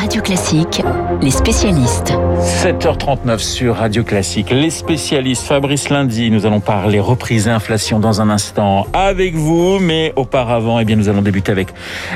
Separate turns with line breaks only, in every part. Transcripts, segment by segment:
Radio Classique, les spécialistes.
7h39 sur Radio Classique. Les spécialistes, Fabrice Lundi, nous allons parler reprise et inflation dans un instant avec vous, mais auparavant, eh bien, nous allons débuter avec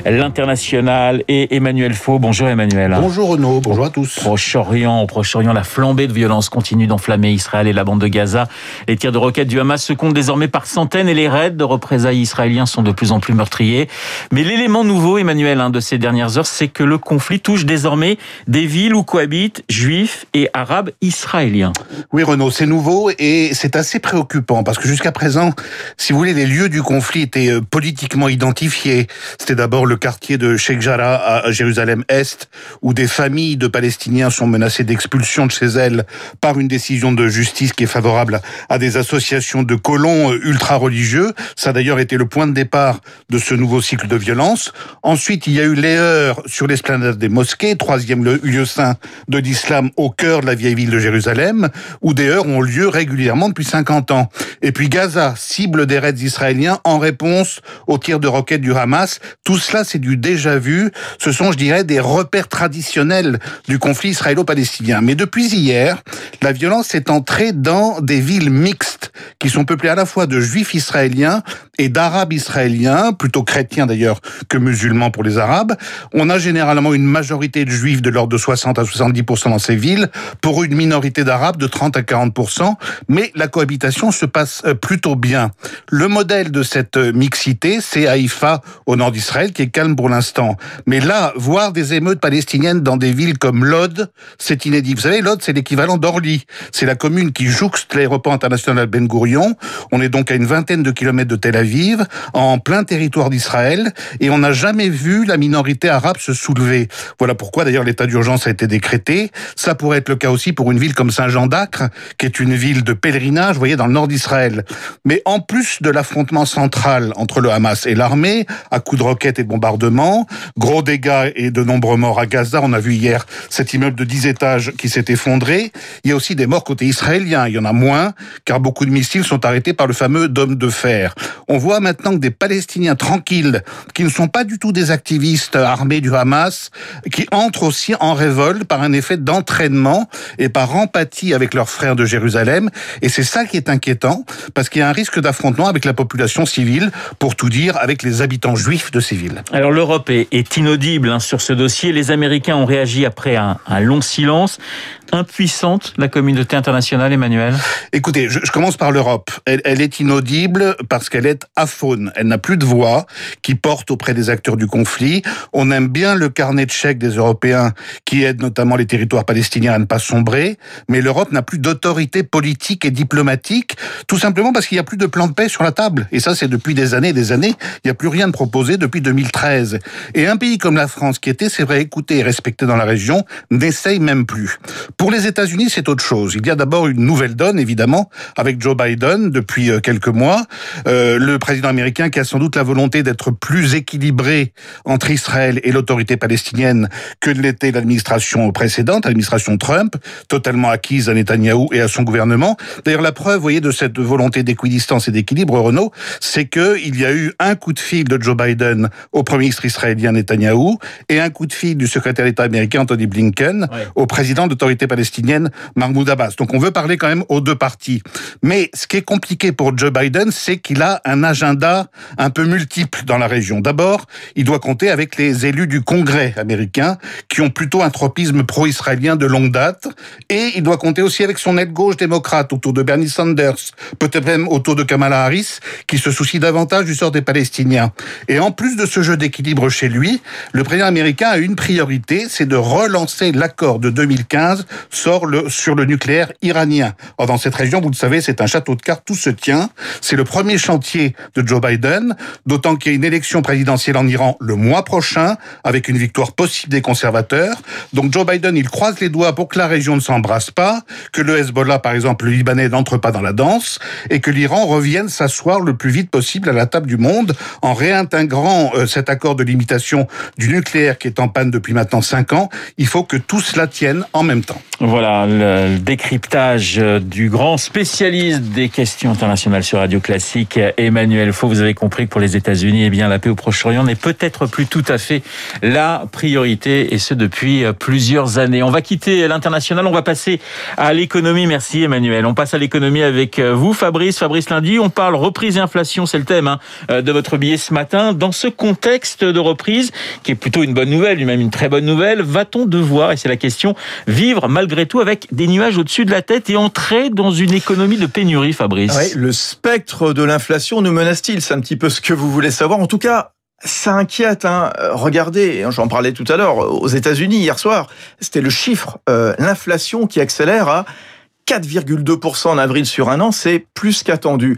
l'international et Emmanuel Faux. Bonjour Emmanuel.
Bonjour Renaud, bonjour à tous.
Proche-Orient, au Proche-Orient, la flambée de violence continue d'enflammer Israël et la bande de Gaza. Les tirs de roquettes du Hamas se comptent désormais par centaines et les raids de représailles israéliens sont de plus en plus meurtriers. Mais l'élément nouveau, Emmanuel, hein, de ces dernières heures, c'est que le conflit touche désormais des villes où cohabitent juifs et arabes israéliens.
Oui, Renaud, c'est nouveau et c'est assez préoccupant parce que jusqu'à présent, si vous voulez, les lieux du conflit étaient euh, politiquement identifiés. C'était d'abord le quartier de Sheikh Jarrah à Jérusalem-Est où des familles de Palestiniens sont menacées d'expulsion de chez elles par une décision de justice qui est favorable à des associations de colons euh, ultra-religieux. Ça a d'ailleurs été le point de départ de ce nouveau cycle de violence. Ensuite, il y a eu les heures sur l'esplanade des mosquées, troisième lieu saint de l'islam au cœur de la vieille ville de Jérusalem, où des heures ont lieu régulièrement depuis 50 ans. Et puis Gaza, cible des raids israéliens en réponse aux tirs de roquettes du Hamas. Tout cela, c'est du déjà vu. Ce sont, je dirais, des repères traditionnels du conflit israélo-palestinien. Mais depuis hier, la violence est entrée dans des villes mixtes qui sont peuplées à la fois de juifs israéliens et d'arabes israéliens, plutôt chrétiens d'ailleurs que musulmans pour les arabes. On a généralement une majorité de juifs de l'ordre de 60 à 70% dans ces villes, pour une minorité d'arabes de 30 à 40%, mais la cohabitation se passe euh, plutôt bien. Le modèle de cette euh, mixité, c'est Haïfa au nord d'Israël, qui est calme pour l'instant. Mais là, voir des émeutes palestiniennes dans des villes comme Lod, c'est inédit. Vous savez, Lod, c'est l'équivalent d'Orly. C'est la commune qui jouxte l'aéroport international Ben Gurion. On est donc à une vingtaine de kilomètres de Tel Aviv, en plein territoire d'Israël, et on n'a jamais vu la minorité arabe se soulever. Voilà pourquoi d'ailleurs l'état d'urgence a été décrété. Ça pourrait être le cas aussi pour une ville comme Saint-Jean d'Acre, qui est une ville de pèlerinage, vous voyez, dans le nord d'Israël. Mais en plus de l'affrontement central entre le Hamas et l'armée, à coups de roquettes et de bombardements, gros dégâts et de nombreux morts à Gaza, on a vu hier cet immeuble de 10 étages qui s'est effondré. Il y a aussi des morts côté israélien. Il y en a moins, car beaucoup de missiles sont arrêtés par le fameux dôme de fer. On voit maintenant que des Palestiniens tranquilles, qui ne sont pas du tout des activistes armés du Hamas, qui entrent aussi en révolte par un effet d'entraînement et par empathie avec leurs frères de Jérusalem. Et c'est ça qui est inquiétant, parce qu'il y a un risque d'affrontement avec la population civile, pour tout dire, avec les habitants juifs de ces villes.
Alors l'Europe est, inaudible hein, sur ce dossier. Les Américains ont réagi après un, un long silence impuissante, la communauté internationale, Emmanuel?
Écoutez, je, commence par l'Europe. Elle, elle, est inaudible parce qu'elle est aphone. Elle n'a plus de voix qui porte auprès des acteurs du conflit. On aime bien le carnet de chèques des Européens qui aide notamment les territoires palestiniens à ne pas sombrer, mais l'Europe n'a plus d'autorité politique et diplomatique, tout simplement parce qu'il n'y a plus de plan de paix sur la table. Et ça, c'est depuis des années et des années. Il n'y a plus rien de proposé depuis 2013. Et un pays comme la France, qui était, c'est vrai, écouté et respecté dans la région, n'essaye même plus. Pour les États-Unis, c'est autre chose. Il y a d'abord une nouvelle donne, évidemment, avec Joe Biden depuis euh, quelques mois. Euh, le président américain qui a sans doute la volonté d'être plus équilibré entre Israël et l'autorité palestinienne que l'était l'administration précédente, l'administration Trump, totalement acquise à Netanyahou et à son gouvernement. D'ailleurs, la preuve, vous voyez, de cette volonté d'équidistance et d'équilibre, Renault, c'est qu'il y a eu un coup de fil de Joe Biden au premier ministre israélien Netanyahou et un coup de fil du secrétaire d'État américain Anthony Blinken au président de l'autorité palestinienne, Mahmoud Abbas. Donc on veut parler quand même aux deux parties. Mais ce qui est compliqué pour Joe Biden, c'est qu'il a un agenda un peu multiple dans la région. D'abord, il doit compter avec les élus du Congrès américain qui ont plutôt un tropisme pro-israélien de longue date. Et il doit compter aussi avec son aide gauche démocrate autour de Bernie Sanders, peut-être même autour de Kamala Harris, qui se soucie davantage du sort des Palestiniens. Et en plus de ce jeu d'équilibre chez lui, le président américain a une priorité, c'est de relancer l'accord de 2015 sort le, sur le nucléaire iranien. Or, dans cette région, vous le savez, c'est un château de cartes, tout se tient. C'est le premier chantier de Joe Biden, d'autant qu'il y a une élection présidentielle en Iran le mois prochain, avec une victoire possible des conservateurs. Donc Joe Biden, il croise les doigts pour que la région ne s'embrasse pas, que le Hezbollah, par exemple, le Libanais, n'entre pas dans la danse, et que l'Iran revienne s'asseoir le plus vite possible à la table du monde en réintégrant euh, cet accord de limitation du nucléaire qui est en panne depuis maintenant cinq ans. Il faut que tout cela tienne en même temps.
Voilà le décryptage du grand spécialiste des questions internationales sur Radio Classique, Emmanuel Faux. Vous avez compris que pour les États-Unis, eh bien la paix au Proche-Orient n'est peut-être plus tout à fait la priorité, et ce depuis plusieurs années. On va quitter l'international, on va passer à l'économie. Merci Emmanuel. On passe à l'économie avec vous, Fabrice. Fabrice Lundi, on parle reprise et inflation, c'est le thème hein, de votre billet ce matin. Dans ce contexte de reprise, qui est plutôt une bonne nouvelle, même une très bonne nouvelle, va-t-on devoir, et c'est la question, vivre malgré tout avec des nuages au-dessus de la tête et entrer dans une économie de pénurie, Fabrice.
Le spectre de l'inflation nous menace-t-il? C'est un petit peu ce que vous voulez savoir. En tout cas, ça inquiète. Hein. Regardez, j'en parlais tout à l'heure, aux États-Unis hier soir, c'était le chiffre, euh, l'inflation qui accélère à 4,2% en avril sur un an, c'est plus qu'attendu.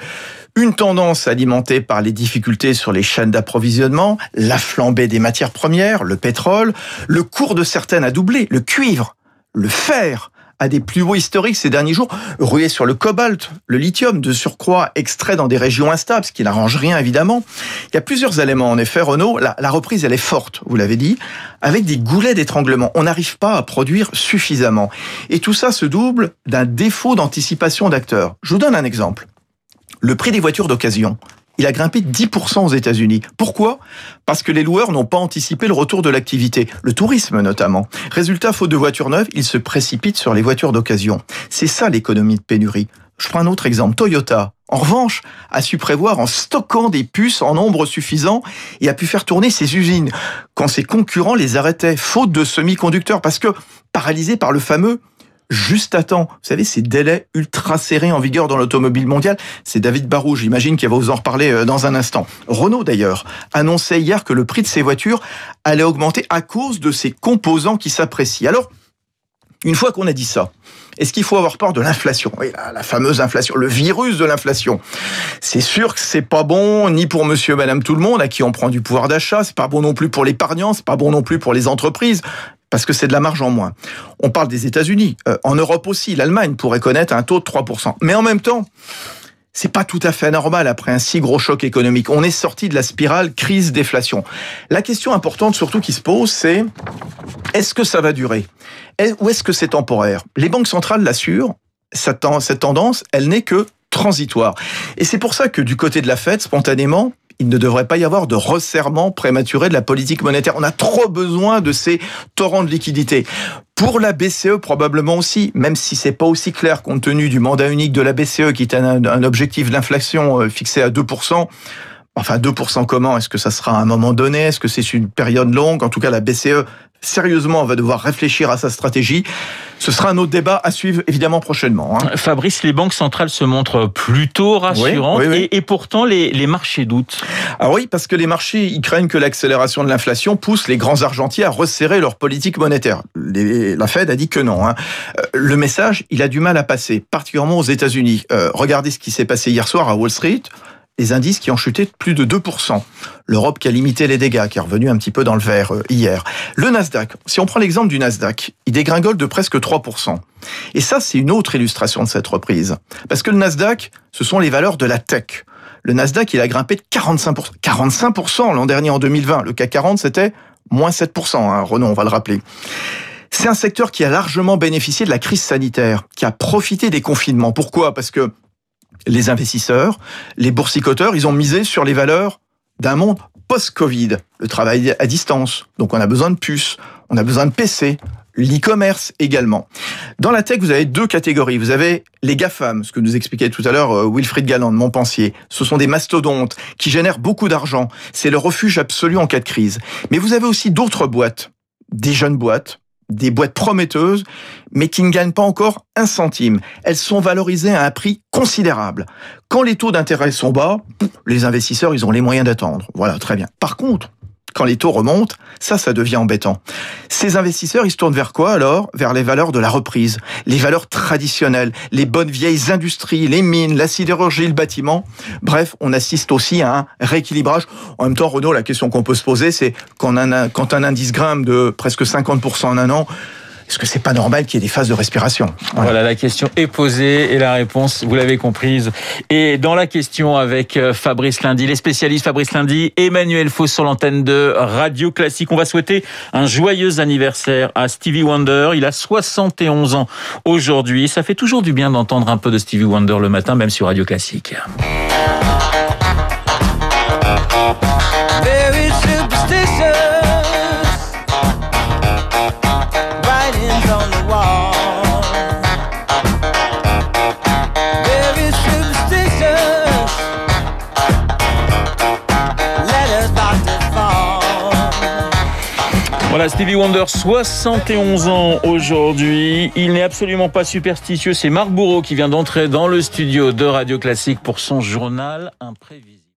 Une tendance alimentée par les difficultés sur les chaînes d'approvisionnement, la flambée des matières premières, le pétrole, le cours de certaines a doublé, le cuivre le fer a des plus hauts historiques ces derniers jours, rué sur le cobalt, le lithium, de surcroît extrait dans des régions instables, ce qui n'arrange rien évidemment. Il y a plusieurs éléments en effet, Renault. La, la reprise, elle est forte, vous l'avez dit, avec des goulets d'étranglement. On n'arrive pas à produire suffisamment. Et tout ça se double d'un défaut d'anticipation d'acteurs. Je vous donne un exemple. Le prix des voitures d'occasion il a grimpé 10% aux États-Unis. Pourquoi? Parce que les loueurs n'ont pas anticipé le retour de l'activité, le tourisme notamment. Résultat, faute de voitures neuves, ils se précipitent sur les voitures d'occasion. C'est ça l'économie de pénurie. Je prends un autre exemple. Toyota, en revanche, a su prévoir en stockant des puces en nombre suffisant et a pu faire tourner ses usines quand ses concurrents les arrêtaient, faute de semi-conducteurs, parce que paralysés par le fameux juste à temps. Vous savez, ces délais ultra serrés en vigueur dans l'automobile mondiale, c'est David Barou, j'imagine, qui va vous en reparler euh, dans un instant. Renault, d'ailleurs, annonçait hier que le prix de ses voitures allait augmenter à cause de ces composants qui s'apprécient. Alors, une fois qu'on a dit ça, est-ce qu'il faut avoir peur de l'inflation? Oui, la, fameuse inflation, le virus de l'inflation. C'est sûr que c'est pas bon ni pour monsieur madame tout le monde à qui on prend du pouvoir d'achat, c'est pas bon non plus pour l'épargnant, c'est pas bon non plus pour les entreprises parce que c'est de la marge en moins. On parle des États-Unis, euh, en Europe aussi, l'Allemagne pourrait connaître un taux de 3%. Mais en même temps, c'est pas tout à fait normal après un si gros choc économique. On est sorti de la spirale crise-déflation. La question importante surtout qui se pose, c'est est-ce que ça va durer? Ou est-ce que c'est temporaire? Les banques centrales l'assurent, cette tendance, elle n'est que transitoire. Et c'est pour ça que du côté de la Fed, spontanément, il ne devrait pas y avoir de resserrement prématuré de la politique monétaire. On a trop besoin de ces torrents de liquidités. Pour la BCE, probablement aussi, même si c'est pas aussi clair compte tenu du mandat unique de la BCE qui est un, un objectif d'inflation euh, fixé à 2%. Enfin, 2% comment? Est-ce que ça sera à un moment donné? Est-ce que c'est une période longue? En tout cas, la BCE sérieusement va devoir réfléchir à sa stratégie. Ce sera un autre débat à suivre évidemment prochainement.
Hein. Fabrice, les banques centrales se montrent plutôt rassurantes Et, pourtant les, marchés doutent.
Ah oui, parce que les marchés ils craignent que l'accélération de l'inflation pousse les grands argentiers à resserrer leur politique monétaire. la Fed a dit que non. Hein. Euh, le message, il a du mal à passer, particulièrement aux États-Unis. Euh, regardez ce qui s'est passé hier soir à Wall Street les indices qui ont chuté de plus de 2%. L'Europe qui a limité les dégâts, qui est revenu un petit peu dans le vert euh, hier. Le Nasdaq, si on prend l'exemple du Nasdaq, il dégringole de presque 3%. Et ça, c'est une autre illustration de cette reprise. Parce que le Nasdaq, ce sont les valeurs de la tech. Le Nasdaq, il a grimpé de 45%. 45% l'an dernier en 2020. Le CAC 40, c'était moins 7%. Hein, Renaud, on va le rappeler. C'est un secteur qui a largement bénéficié de la crise sanitaire, qui a profité des confinements. Pourquoi? Parce que les investisseurs, les boursicoteurs, ils ont misé sur les valeurs d'un monde post-Covid, le travail à distance. Donc on a besoin de puces, on a besoin de PC, l'e-commerce également. Dans la tech, vous avez deux catégories. Vous avez les GAFAM, ce que nous expliquait tout à l'heure euh, Wilfried Galland de Montpensier. Ce sont des mastodontes qui génèrent beaucoup d'argent. C'est le refuge absolu en cas de crise. Mais vous avez aussi d'autres boîtes, des jeunes boîtes, des boîtes prometteuses, mais qui ne gagnent pas encore un centime. Elles sont valorisées à un prix considérable. Quand les taux d'intérêt sont bas, les investisseurs, ils ont les moyens d'attendre. Voilà, très bien. Par contre, quand les taux remontent, ça, ça devient embêtant. Ces investisseurs, ils se tournent vers quoi alors? Vers les valeurs de la reprise, les valeurs traditionnelles, les bonnes vieilles industries, les mines, la sidérurgie, le bâtiment. Bref, on assiste aussi à un rééquilibrage. En même temps, Renault, la question qu'on peut se poser, c'est quand un indice grimpe de presque 50% en un an, est-ce que c'est pas normal qu'il y ait des phases de respiration
voilà. voilà. la question est posée et la réponse, vous l'avez comprise. Et dans la question avec euh, Fabrice Lundi, les spécialistes Fabrice Lundi, Emmanuel Faux sur l'antenne de Radio Classique. On va souhaiter un joyeux anniversaire à Stevie Wonder. Il a 71 ans aujourd'hui. Ça fait toujours du bien d'entendre un peu de Stevie Wonder le matin, même sur Radio Classique. Voilà, Stevie Wonder, 71 ans aujourd'hui. Il n'est absolument pas superstitieux. C'est Marc Bourreau qui vient d'entrer dans le studio de Radio Classique pour son journal imprévisible.